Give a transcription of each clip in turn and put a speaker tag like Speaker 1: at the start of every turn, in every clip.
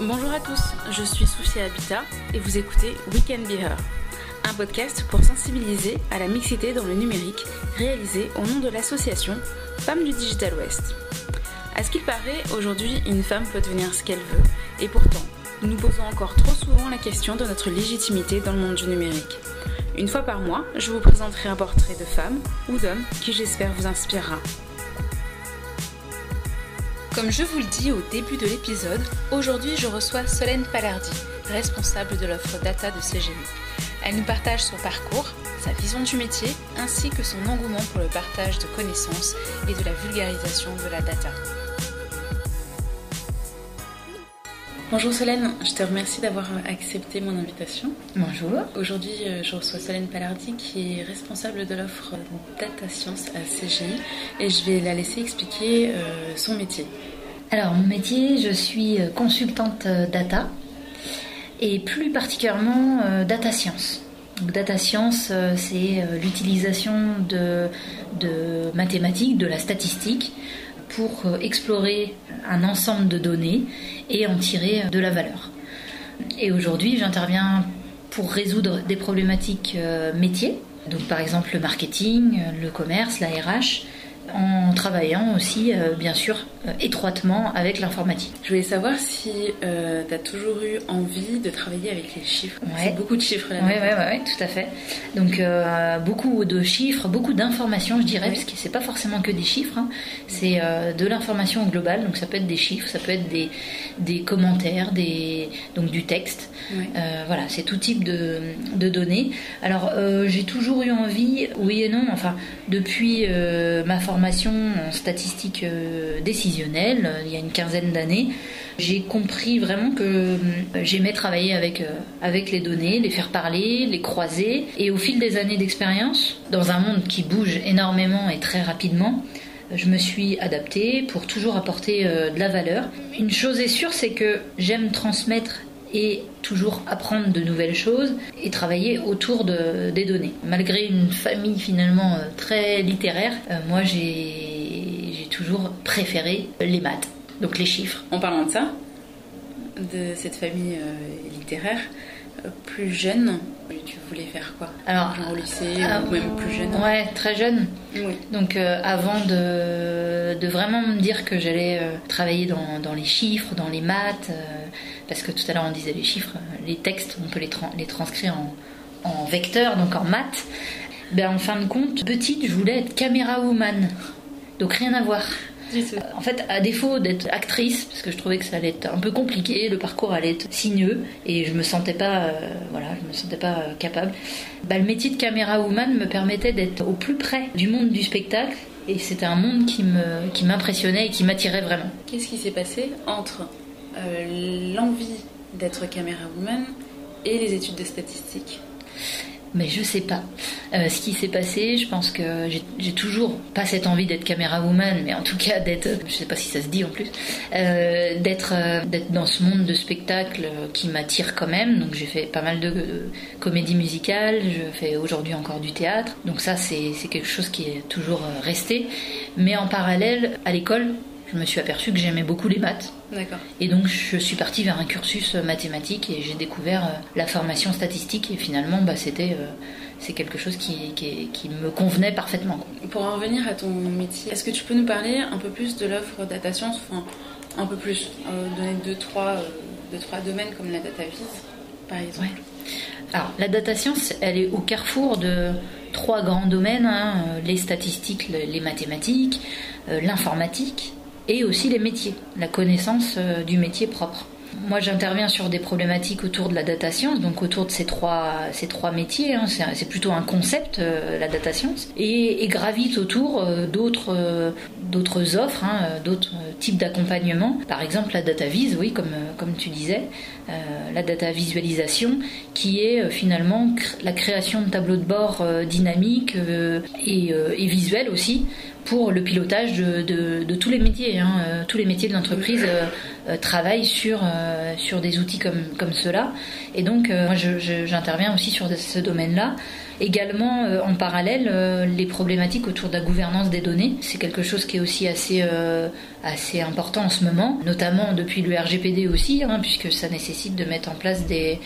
Speaker 1: Bonjour à tous, je suis Soucia Habitat et vous écoutez Weekend Be Her, un podcast pour sensibiliser à la mixité dans le numérique réalisé au nom de l'association Femmes du Digital West. À ce qu'il paraît, aujourd'hui, une femme peut devenir ce qu'elle veut et pourtant, nous nous posons encore trop souvent la question de notre légitimité dans le monde du numérique. Une fois par mois, je vous présenterai un portrait de femme ou d'homme qui j'espère vous inspirera. Comme je vous le dis au début de l'épisode, aujourd'hui je reçois Solène Palardi, responsable de l'offre data de CGI. Elle nous partage son parcours, sa vision du métier, ainsi que son engouement pour le partage de connaissances et de la vulgarisation de la data. Bonjour Solène, je te remercie d'avoir accepté mon invitation.
Speaker 2: Bonjour.
Speaker 1: Aujourd'hui, euh, je reçois Solène Palardi qui est responsable de l'offre Data Science à CGI et je vais la laisser expliquer euh, son métier.
Speaker 2: Alors, mon métier, je suis euh, consultante data et plus particulièrement data science. Data science, c'est l'utilisation de, de mathématiques, de la statistique pour explorer un ensemble de données et en tirer de la valeur. Et aujourd'hui, j'interviens pour résoudre des problématiques euh, métiers, donc par exemple le marketing, le commerce, la RH, en travaillant aussi, euh, bien sûr, euh, étroitement avec l'informatique.
Speaker 1: Je voulais savoir si euh, tu as toujours eu envie de travailler avec les chiffres. C'est beaucoup de chiffres là.
Speaker 2: Oui, ouais, ouais, tout à fait. Donc, beaucoup de chiffres, beaucoup d'informations, je dirais, parce que c'est pas forcément que des chiffres, hein. c'est de l'information globale. Donc, ça peut être des chiffres, ça peut être des, des commentaires, des, donc du texte. voilà, c'est tout type de, de données. Alors, j'ai toujours eu envie, oui et non, enfin, depuis ma formation, en statistique euh, décisionnelle euh, il y a une quinzaine d'années, j'ai compris vraiment que euh, j'aimais travailler avec, avec les données, les faire parler, les croiser. Et au fil des années d'expérience, dans un monde qui bouge énormément et très rapidement, je me suis adaptée pour toujours apporter de la valeur. Une chose est sûre, c'est que j'aime transmettre et toujours apprendre de nouvelles choses et travailler autour de, des données. Malgré une famille finalement euh, très littéraire, euh, moi j'ai toujours préféré les maths, donc les chiffres.
Speaker 1: En parlant de ça, de cette famille euh, littéraire, plus jeune, tu voulais faire quoi?
Speaker 2: Alors,
Speaker 1: au lycée ou même plus jeune?
Speaker 2: Ouais, très jeune.
Speaker 1: Oui.
Speaker 2: Donc avant de, de, vraiment me dire que j'allais travailler dans, dans, les chiffres, dans les maths, parce que tout à l'heure on disait les chiffres, les textes, on peut les, les transcrire en, en vecteur, donc en maths. Ben, en fin de compte, petite, je voulais être caméra woman. Donc rien à voir. En fait, à défaut d'être actrice, parce que je trouvais que ça allait être un peu compliqué, le parcours allait être sinueux et je me sentais pas, euh, voilà, je me sentais pas euh, capable. Ben, le métier de caméra woman me permettait d'être au plus près du monde du spectacle et c'était un monde qui me, qui m'impressionnait et qui m'attirait vraiment.
Speaker 1: Qu'est-ce qui s'est passé entre euh, l'envie d'être caméra woman et les études de statistiques
Speaker 2: mais je sais pas. Euh, ce qui s'est passé, je pense que j'ai toujours pas cette envie d'être caméra woman, mais en tout cas d'être, je sais pas si ça se dit en plus, euh, d'être d'être dans ce monde de spectacle qui m'attire quand même. Donc j'ai fait pas mal de, de comédie musicale, je fais aujourd'hui encore du théâtre. Donc ça c'est quelque chose qui est toujours resté. Mais en parallèle, à l'école, je me suis aperçue que j'aimais beaucoup les maths. Et donc je suis partie vers un cursus mathématique et j'ai découvert euh, la formation statistique. Et finalement bah, c'était euh, c'est quelque chose qui, qui, me convenait parfaitement.
Speaker 1: Pour en revenir à ton métier, est-ce que tu peux nous parler un peu plus de l'offre data science, enfin un peu plus, euh, donner deux trois, deux, trois domaines comme la data vise par exemple?
Speaker 2: Alors la data science, elle est au carrefour de trois grands domaines, hein, les statistiques, les mathématiques, l'informatique et aussi les métiers, la connaissance euh, du métier propre. Moi, j'interviens sur des problématiques autour de la data science, donc autour de ces trois, ces trois métiers. Hein. C'est plutôt un concept, euh, la data science, et, gravite autour euh, d'autres d'autres offres, hein, d'autres types d'accompagnement. Par exemple, la data vise, oui, comme, comme tu disais, la data visualisation, qui est finalement la création de tableaux de bord dynamiques et visuels aussi pour le pilotage de, tous les métiers. Hein. tous les métiers de l'entreprise travaillent sur, des outils comme, comme cela. Et donc, moi, j'interviens aussi sur ce domaine-là. Également, euh, en parallèle, euh, les problématiques autour de la gouvernance des données. C'est quelque chose qui est aussi assez, euh, assez important en ce moment, notamment depuis le RGPD aussi, hein, puisque ça nécessite de mettre en place des,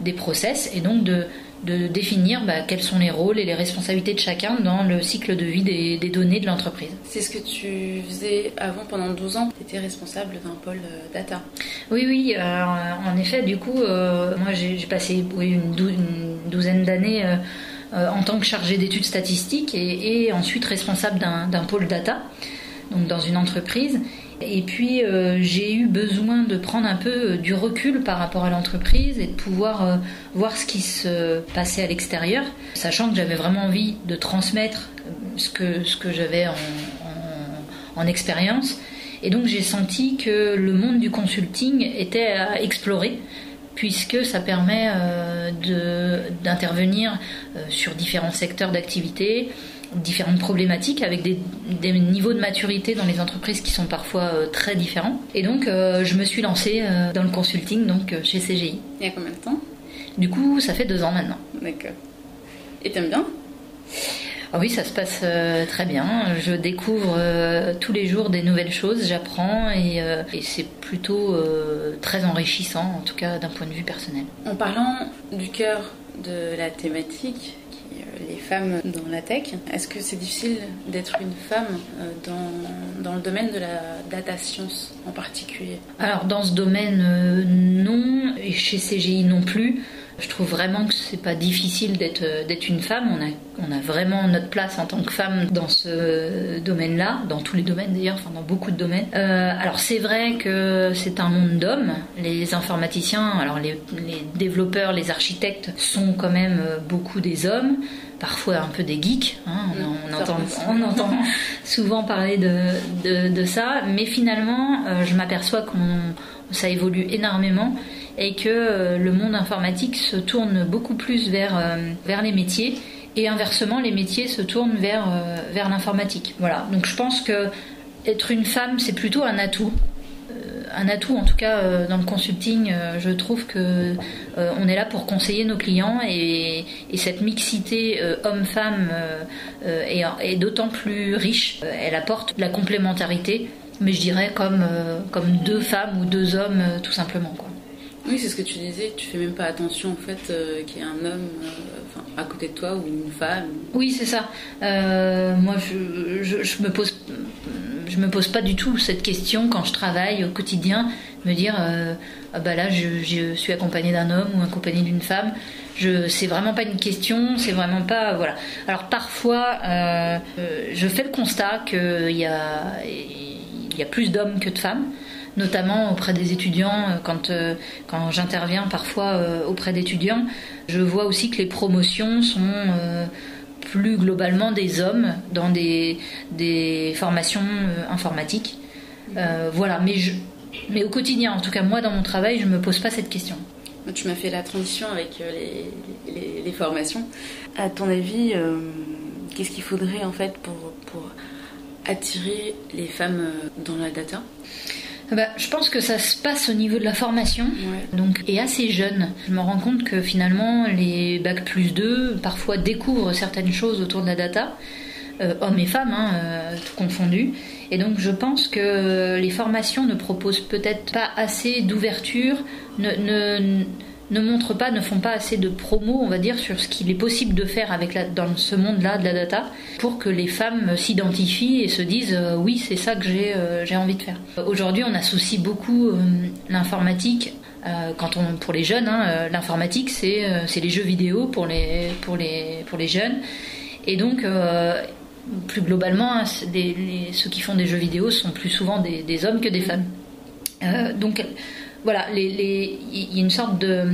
Speaker 2: des process et donc de, de définir bah, quels sont les rôles et les responsabilités de chacun dans le cycle de vie des, des données de l'entreprise.
Speaker 1: C'est ce que tu faisais avant pendant 12 ans, tu étais responsable d'un pôle data.
Speaker 2: Oui, oui, en effet, du coup, moi j'ai passé oui, une, douzaine d'années euh, en tant que chargé d'études statistiques et, ensuite responsable d'un pôle data, donc dans une entreprise. Et puis euh, j'ai eu besoin de prendre un peu euh, du recul par rapport à l'entreprise et de pouvoir voir ce qui se passait à l'extérieur, sachant que j'avais vraiment envie de transmettre ce que, ce que j'avais en, en expérience. Et donc j'ai senti que le monde du consulting était à explorer puisque ça permet euh, d'intervenir euh, sur différents secteurs d'activité, différentes problématiques avec des, niveaux de maturité dans les entreprises qui sont parfois euh, très différents. Et donc, je me suis lancée dans le consulting donc chez CGI.
Speaker 1: Il y a combien de temps?
Speaker 2: Du coup, ça fait deux ans maintenant.
Speaker 1: D'accord. Et t'aimes bien?
Speaker 2: Ah oui, ça se passe euh, très bien. Je découvre euh, tous les jours des nouvelles choses, j'apprends et, euh, c'est plutôt très enrichissant, en tout cas d'un point de vue personnel.
Speaker 1: En parlant du cœur de la thématique, femmes dans la tech, est-ce que c'est difficile d'être une femme dans, dans, le domaine de la data science en particulier?
Speaker 2: Alors dans ce domaine, non, et chez CGI non plus. Je trouve vraiment que c'est pas difficile d'être d'être une femme. On a vraiment notre place en tant que femme dans ce domaine-là, dans tous les domaines d'ailleurs, enfin dans beaucoup de domaines. Euh, alors c'est vrai que c'est un monde d'hommes. Les informaticiens, alors les, développeurs, les architectes sont quand même beaucoup des hommes. Parfois un peu des geeks, hein. on, entend, on, entend, souvent parler de, de, de ça, mais finalement euh, je m'aperçois qu'on ça évolue énormément et que euh, le monde informatique se tourne beaucoup plus vers, euh, vers les métiers et inversement les métiers se tournent vers, vers l'informatique. Voilà, donc je pense que être une femme c'est plutôt un atout. Un atout en tout cas dans le consulting, je trouve que on est là pour conseiller nos clients et, et cette mixité homme-femme est, est d'autant plus riche. Elle apporte de la complémentarité, mais je dirais comme, comme deux femmes ou deux hommes tout simplement. Quoi.
Speaker 1: Oui, c'est ce que tu disais, tu fais même pas attention en fait euh, qu'il y ait un homme euh, à côté de toi ou une femme.
Speaker 2: Oui, c'est ça. Euh, moi, je, je, me pose, je me pose pas du tout cette question quand je travaille au quotidien, me dire ah bah là, je, suis accompagnée d'un homme ou accompagnée d'une femme. Je, c'est vraiment pas une question, c'est vraiment pas voilà. Alors parfois, je fais le constat qu'il y a, il y a plus d'hommes que de femmes notamment auprès des étudiants. Euh, quand, euh, quand j'interviens parfois euh, auprès d'étudiants, je vois aussi que les promotions sont plus globalement des hommes dans des, des formations informatiques. voilà, mais, je, mais au quotidien, en tout cas moi dans mon travail, je ne me pose pas cette question.
Speaker 1: Tu m'as fait la transition avec les, les, formations. À ton avis, qu'est-ce qu'il faudrait en fait pour, pour attirer les femmes dans la data?
Speaker 2: Bah, je pense que ça se passe au niveau de la formation, donc et assez jeune. Je me rends compte que finalement les bac plus 2 parfois découvrent certaines choses autour de la data, euh, hommes et femmes, hein, euh, tout confondu. Et donc je pense que les formations ne proposent peut-être pas assez d'ouverture, ne, ne ne montrent pas, ne font pas assez de promo, on va dire, sur ce qu'il est possible de faire avec la, dans ce monde-là de la data pour que les femmes s'identifient et se disent euh, oui, c'est ça que j'ai euh, j'ai envie de faire. Aujourd'hui, on associe beaucoup euh, l'informatique. quand on, pour les jeunes, hein, l'informatique c'est c'est les jeux vidéo pour les, pour les, pour les jeunes. Et donc, plus globalement, hein, ceux qui font des jeux vidéo sont plus souvent des, des hommes que des femmes. donc, voilà, il y a une sorte de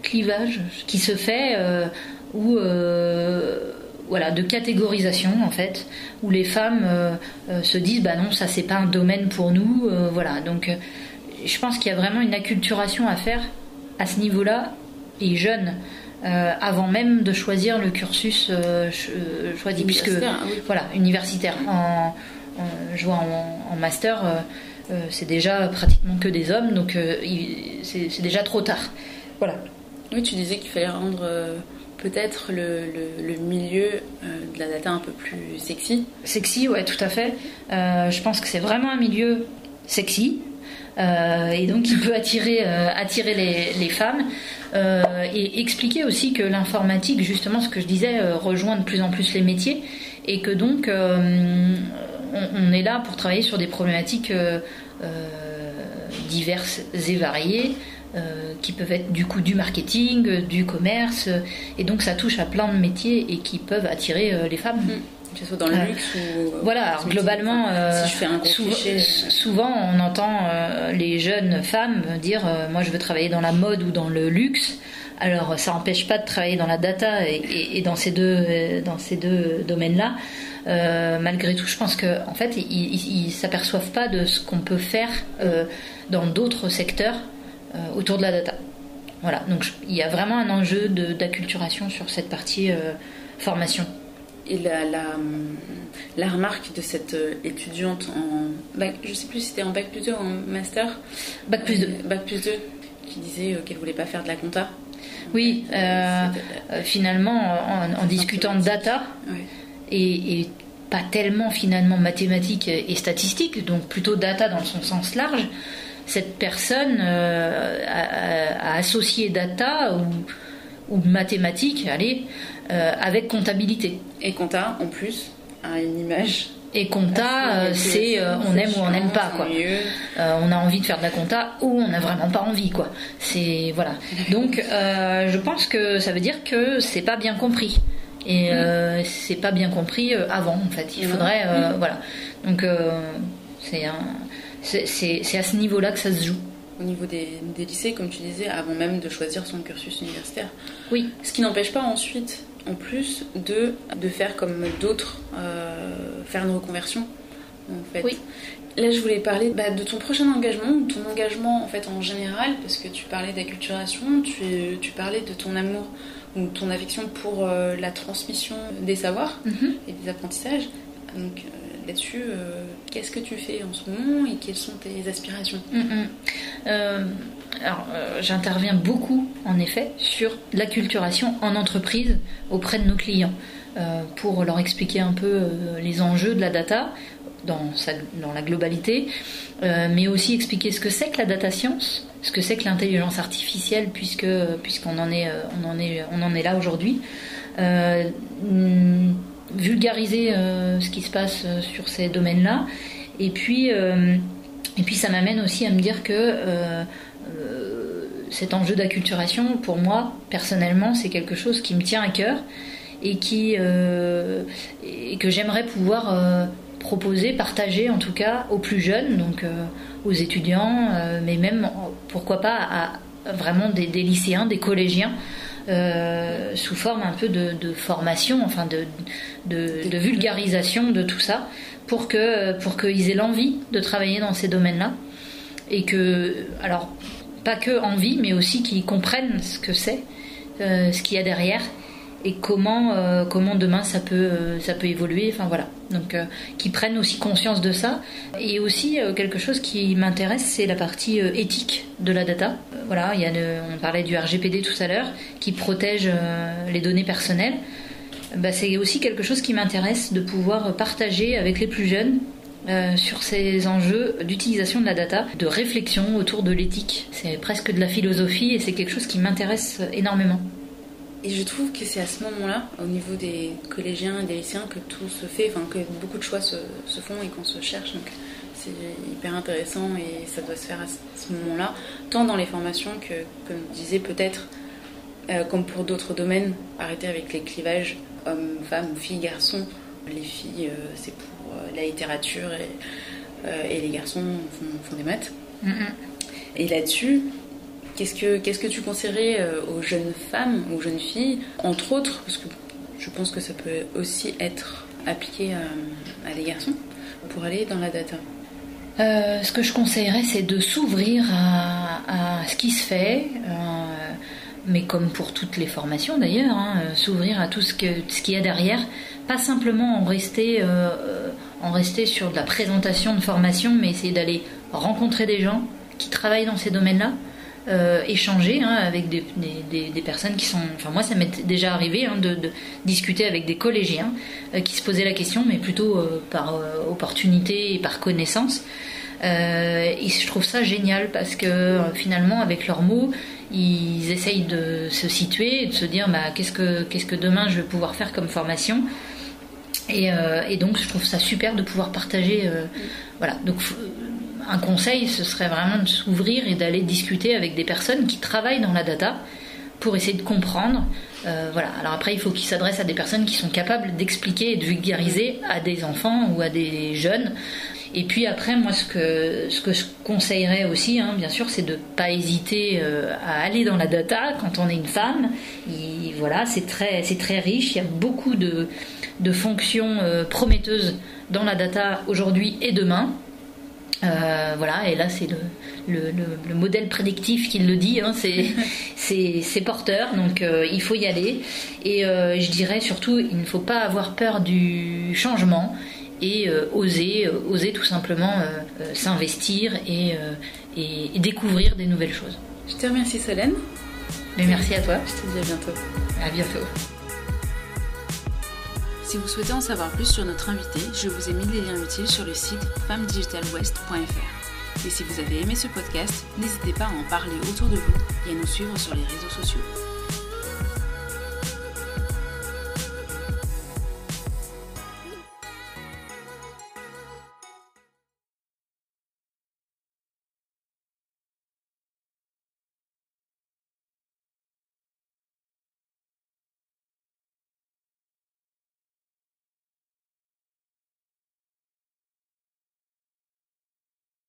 Speaker 2: clivage qui se fait euh, où euh, voilà de catégorisation en fait où les femmes euh, se disent bah non ça c'est pas un domaine pour nous voilà donc je pense qu'il y a vraiment une acculturation à faire à ce niveau-là et jeune avant même de choisir le cursus choisi, puisque voilà universitaire. En, je vois en, master, c'est déjà pratiquement que des hommes, donc c'est déjà trop tard. Voilà.
Speaker 1: Oui, tu disais qu'il fallait rendre peut-être le, le, milieu de la data un peu plus sexy.
Speaker 2: Sexy, ouais, tout à fait. je pense que c'est vraiment un milieu sexy, euh, et donc il peut attirer, euh, attirer les, femmes euh, et expliquer aussi que l'informatique, justement ce que je disais, rejoint de plus en plus les métiers et que donc on, est là pour travailler sur des problématiques diverses et variées. qui peuvent être du coup du marketing, du commerce, et donc ça touche à plein de métiers et qui peuvent attirer les femmes. Mm
Speaker 1: que ce soit dans le luxe ou.
Speaker 2: Voilà, globalement, euh, souvent, on entend euh, les jeunes femmes dire euh, Moi je veux travailler dans la mode ou dans le luxe. Alors ça n'empêche pas de travailler dans la data et, dans ces deux, dans ces deux domaines-là. Malgré tout, je pense qu'en en fait, ils ne s'aperçoivent pas de ce qu'on peut faire dans d'autres secteurs autour de la data. Voilà, donc il y a vraiment un enjeu d'acculturation sur cette partie formation.
Speaker 1: Et la, la, remarque de cette euh, étudiante en bac, je sais plus si c'était en bac plus 2 ou en master
Speaker 2: Bac plus 2.
Speaker 1: Euh, bac plus 2, qui disait euh, qu'elle voulait pas faire de la compta.
Speaker 2: Oui, finalement, en, discutant de data, et, pas tellement finalement mathématiques et statistiques, donc plutôt data dans son sens large, cette personne a, associé data ou, ou mathématiques, allez, euh, avec comptabilité.
Speaker 1: Et compta, en plus, a une image.
Speaker 2: Et compta, euh, c'est euh, on aime ou on n'aime pas quoi. on a envie de faire de la compta ou on n'a vraiment pas envie quoi. C'est voilà. Donc je pense que ça veut dire que c'est pas bien compris et mm. c'est pas bien compris avant en fait. Il faudrait mm. voilà. Donc c'est c'est à ce niveau-là que ça se joue
Speaker 1: au niveau des, des, lycées, comme tu disais, avant même de choisir son cursus universitaire.
Speaker 2: Oui.
Speaker 1: Ce qui n'empêche pas ensuite en plus de, de faire comme d'autres, euh, faire une reconversion. En fait.
Speaker 2: Oui.
Speaker 1: Là, je voulais parler bah, de ton prochain engagement, ou ton engagement en fait en général, parce que tu parlais d'acculturation, tu, tu parlais de ton amour ou ton affection pour euh, la transmission des savoirs mhm. et des apprentissages. Donc euh, là-dessus, qu'est-ce que tu fais en ce moment et quelles sont tes aspirations?
Speaker 2: Mhm. Alors, euh, j'interviens beaucoup, en effet, sur l'acculturation en entreprise auprès de nos clients euh, pour leur expliquer un peu euh, les enjeux de la data dans, dans la globalité, mais aussi expliquer ce que c'est que la data science, ce que c'est que l'intelligence artificielle, puisque puisqu'on en est on en est on en est là aujourd'hui. vulgariser ce qui se passe sur ces domaines-là, et puis et puis ça m'amène aussi à me dire que euh, cet enjeu d'acculturation, pour moi, personnellement, c'est quelque chose qui me tient à cœur et, qui, euh, et que j'aimerais pouvoir euh, proposer, partager en tout cas aux plus jeunes, donc aux étudiants, mais même, pourquoi pas, à vraiment des, lycéens, des collégiens. sous forme un peu de, formation, enfin de, de, vulgarisation de tout ça, pour que pour qu'ils aient l'envie de travailler dans ces domaines-là et que alors pas que envie, mais aussi qu'ils comprennent ce que c'est, euh, ce qu'il y a derrière et comment, euh, comment demain ça peut, euh, ça peut évoluer. Enfin voilà. Donc qu'ils prennent aussi conscience de ça. Et aussi quelque chose qui m'intéresse, c'est la partie éthique de la data. voilà, on parlait du RGPD tout à l'heure, qui protège les données personnelles. Bah, c'est aussi quelque chose qui m'intéresse de pouvoir partager avec les plus jeunes euh, sur ces enjeux d'utilisation de la data, de réflexion autour de l'éthique. C'est presque de la philosophie et c'est quelque chose qui m'intéresse énormément.
Speaker 1: Et je trouve que c'est à ce moment-là, au niveau des collégiens et des lycéens, que tout se fait, enfin que beaucoup de choix se, font et qu'on se cherche. Donc c'est hyper intéressant et ça doit se faire à ce moment-là, tant dans les formations que, comme je disais, peut-être, euh, comme pour d'autres domaines, arrêter avec les clivages hommes, femmes ou filles, garçons. Les filles, euh, c'est pour la littérature et, euh, et les garçons font, des maths. Et là-dessus, qu'est-ce que, tu conseillerais euh, aux jeunes femmes, aux jeunes filles, entre autres, parce que je pense que ça peut aussi être appliqué à, à des garçons, pour aller dans la data?
Speaker 2: Euh, ce que je conseillerais, c'est de s'ouvrir à, ce qui se fait, mais comme pour toutes les formations d'ailleurs, hein, s'ouvrir à tout ce qu'il ce qu'il y a derrière, pas simplement en rester, en rester sur de la présentation de formation, mais essayer d'aller rencontrer des gens qui travaillent dans ces domaines-là, euh, échanger hein, avec des, personnes qui sont. Enfin, moi, ça m'est déjà arrivé hein, de, discuter avec des collégiens euh, qui se posaient la question, mais plutôt euh, par opportunité et par connaissance. et je trouve ça génial parce que finalement, avec leurs mots, ils essayent de se situer et de se dire bah, qu'est-ce que que demain je vais pouvoir faire comme formation. Et, et donc, je trouve ça super de pouvoir partager. voilà. Donc, un conseil, ce serait vraiment de s'ouvrir et d'aller discuter avec des personnes qui travaillent dans la data pour essayer de comprendre. Euh, voilà. Alors après, il faut qu'ils s'adressent à des personnes qui sont capables d'expliquer et de vulgariser à des enfants ou à des jeunes. Et puis après, moi, ce que, ce que je conseillerais aussi, hein, bien sûr, c'est de ne pas hésiter euh, à aller dans la data quand on est une femme. voilà, c'est très, riche. Il y a beaucoup de, de fonctions euh, prometteuses dans la data aujourd'hui et demain. Euh, voilà, et là c'est le, modèle prédictif qui le dit, hein, c'est porteur, donc euh, il faut y aller. Et euh, je dirais surtout, il ne faut pas avoir peur du changement et oser, oser tout simplement s'investir et, et, découvrir des nouvelles choses.
Speaker 1: Je te remercie Solène.
Speaker 2: Mais merci à toi.
Speaker 1: Je te dis à bientôt.
Speaker 2: À bientôt.
Speaker 1: Si vous souhaitez en savoir plus sur notre invité, je vous ai mis les liens utiles sur le site femmedigitalwest.fr. Et si vous avez aimé ce podcast, n'hésitez pas à en parler autour de vous et à nous suivre sur les réseaux sociaux.